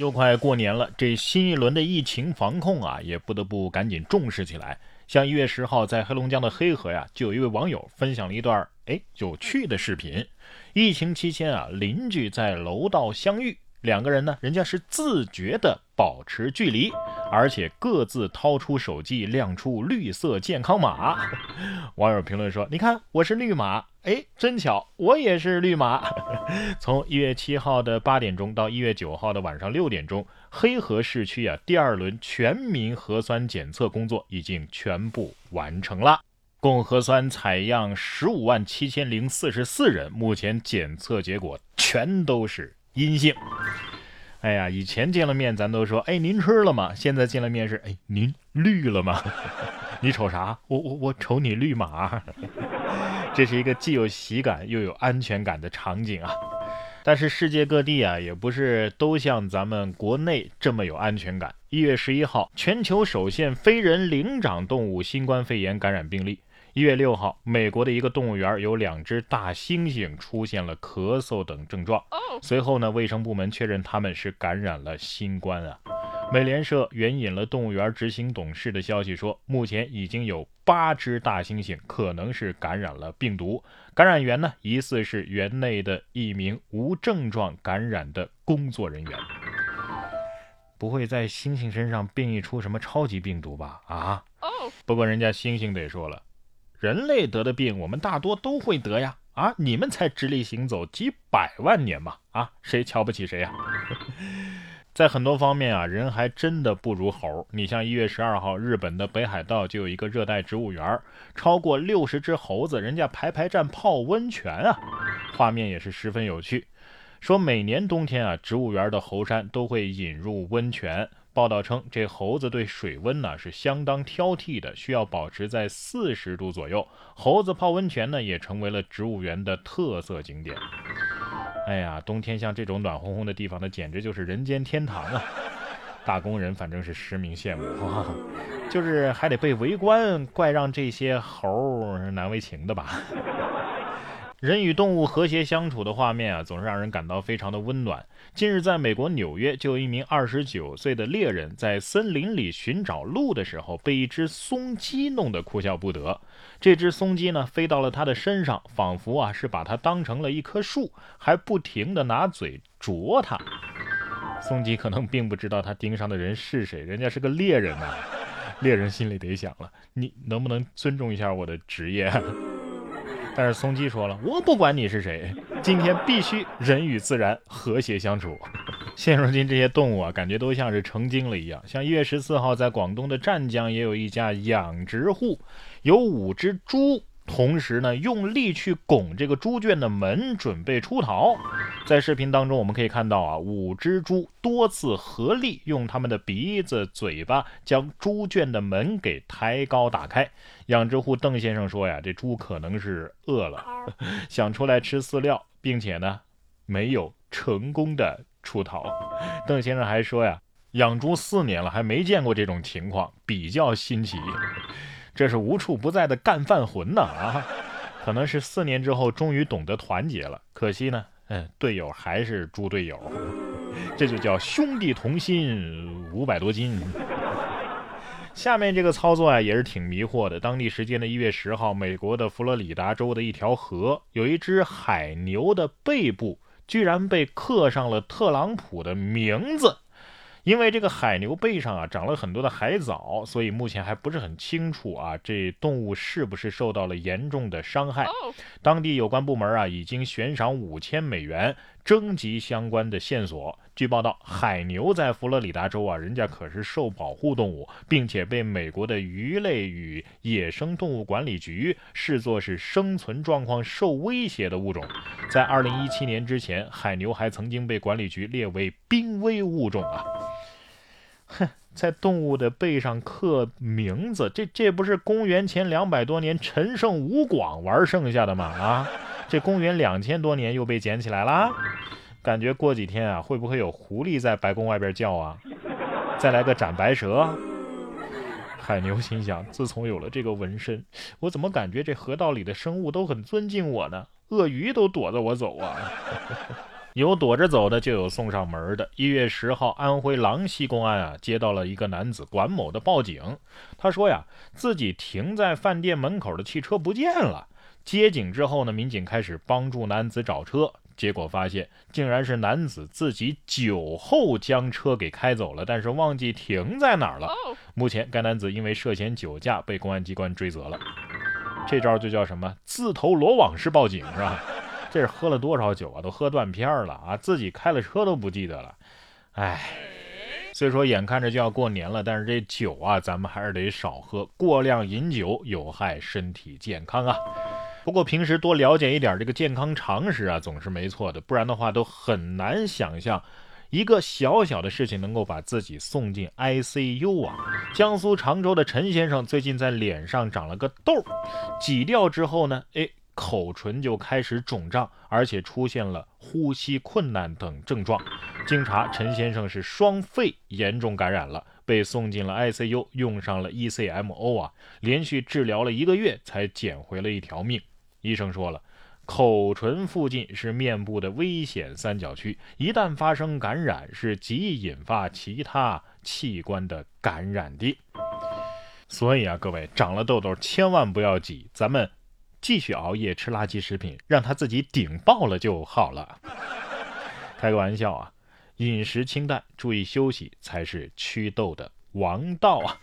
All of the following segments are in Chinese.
又快过年了，这新一轮的疫情防控啊，也不得不赶紧重视起来。像一月十号，在黑龙江的黑河呀，就有一位网友分享了一段哎有趣的视频。疫情期间啊，邻居在楼道相遇，两个人呢，人家是自觉的保持距离，而且各自掏出手机亮出绿色健康码。网友评论说：“你看，我是绿码。”哎，真巧，我也是绿码。从一月七号的八点钟到一月九号的晚上六点钟，黑河市区啊，第二轮全民核酸检测工作已经全部完成了，共核酸采样十五万七千零四十四人，目前检测结果全都是阴性。哎呀，以前见了面咱都说，哎，您吃了吗？现在见了面是，哎，您绿了吗？你瞅啥？我我我瞅你绿码。这是一个既有喜感又有安全感的场景啊！但是世界各地啊，也不是都像咱们国内这么有安全感。一月十一号，全球首现非人灵长动物新冠肺炎感染病例。一月六号，美国的一个动物园有两只大猩猩出现了咳嗽等症状，随后呢，卫生部门确认他们是感染了新冠啊。美联社援引了动物园执行董事的消息说，目前已经有八只大猩猩可能是感染了病毒，感染源呢疑似是园内的一名无症状感染的工作人员。不会在猩猩身上变异出什么超级病毒吧？啊？不过人家猩猩得说了，人类得的病我们大多都会得呀，啊，你们才直立行走几百万年嘛，啊，谁瞧不起谁呀？在很多方面啊，人还真的不如猴。你像一月十二号，日本的北海道就有一个热带植物园，超过六十只猴子，人家排排站泡温泉啊，画面也是十分有趣。说每年冬天啊，植物园的猴山都会引入温泉。报道称，这猴子对水温呢是相当挑剔的，需要保持在四十度左右。猴子泡温泉呢，也成为了植物园的特色景点。哎呀，冬天像这种暖烘烘的地方，那简直就是人间天堂啊！打工人反正是实名羡慕，就是还得被围观，怪让这些猴难为情的吧。人与动物和谐相处的画面啊，总是让人感到非常的温暖。近日，在美国纽约，就有一名二十九岁的猎人在森林里寻找鹿的时候，被一只松鸡弄得哭笑不得。这只松鸡呢，飞到了他的身上，仿佛啊是把它当成了一棵树，还不停的拿嘴啄它。松鸡可能并不知道他盯上的人是谁，人家是个猎人呐。猎人心里得想了，你能不能尊重一下我的职业？但是松鸡说了，我不管你是谁，今天必须人与自然和谐相处。现如今这些动物啊，感觉都像是成精了一样。像一月十四号，在广东的湛江也有一家养殖户，有五只猪。同时呢，用力去拱这个猪圈的门，准备出逃。在视频当中，我们可以看到啊，五只猪多次合力用它们的鼻子、嘴巴将猪圈的门给抬高打开。养殖户邓先生说呀，这猪可能是饿了，想出来吃饲料，并且呢，没有成功的出逃。邓先生还说呀，养猪四年了，还没见过这种情况，比较新奇。这是无处不在的干饭魂呐啊！可能是四年之后终于懂得团结了，可惜呢，嗯，队友还是猪队友，这就叫兄弟同心五百多斤。下面这个操作啊也是挺迷惑的。当地时间的一月十号，美国的佛罗里达州的一条河，有一只海牛的背部居然被刻上了特朗普的名字。因为这个海牛背上啊长了很多的海藻，所以目前还不是很清楚啊，这动物是不是受到了严重的伤害。当地有关部门啊已经悬赏五千美元征集相关的线索。据报道，海牛在佛罗里达州啊，人家可是受保护动物，并且被美国的鱼类与野生动物管理局视作是生存状况受威胁的物种。在二零一七年之前，海牛还曾经被管理局列为濒危物种啊。哼，在动物的背上刻名字，这这不是公元前两百多年陈胜吴广玩剩下的吗？啊，这公元两千多年又被捡起来啦。感觉过几天啊，会不会有狐狸在白宫外边叫啊？再来个斩白蛇。海牛心想：自从有了这个纹身，我怎么感觉这河道里的生物都很尊敬我呢？鳄鱼都躲着我走啊！有躲着走的，就有送上门的。一月十号，安徽郎溪公安啊，接到了一个男子管某的报警。他说呀，自己停在饭店门口的汽车不见了。接警之后呢，民警开始帮助男子找车。结果发现，竟然是男子自己酒后将车给开走了，但是忘记停在哪儿了。目前，该男子因为涉嫌酒驾被公安机关追责了。这招就叫什么？自投罗网式报警是吧？这是喝了多少酒啊？都喝断片了啊！自己开了车都不记得了。哎，虽说眼看着就要过年了，但是这酒啊，咱们还是得少喝，过量饮酒有害身体健康啊。不过平时多了解一点这个健康常识啊，总是没错的。不然的话，都很难想象一个小小的事情能够把自己送进 ICU 啊。江苏常州的陈先生最近在脸上长了个痘，挤掉之后呢，哎，口唇就开始肿胀，而且出现了呼吸困难等症状。经查，陈先生是双肺严重感染了，被送进了 ICU，用上了 ECMO 啊，连续治疗了一个月才捡回了一条命。医生说了，口唇附近是面部的危险三角区，一旦发生感染，是极易引发其他器官的感染的。所以啊，各位长了痘痘千万不要挤，咱们继续熬夜吃垃圾食品，让它自己顶爆了就好了。开个玩笑啊，饮食清淡，注意休息，才是祛痘的王道啊。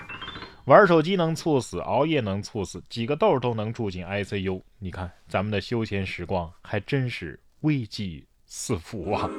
玩手机能猝死，熬夜能猝死，几个痘都能住进 ICU。你看咱们的休闲时光还真是危机四伏啊！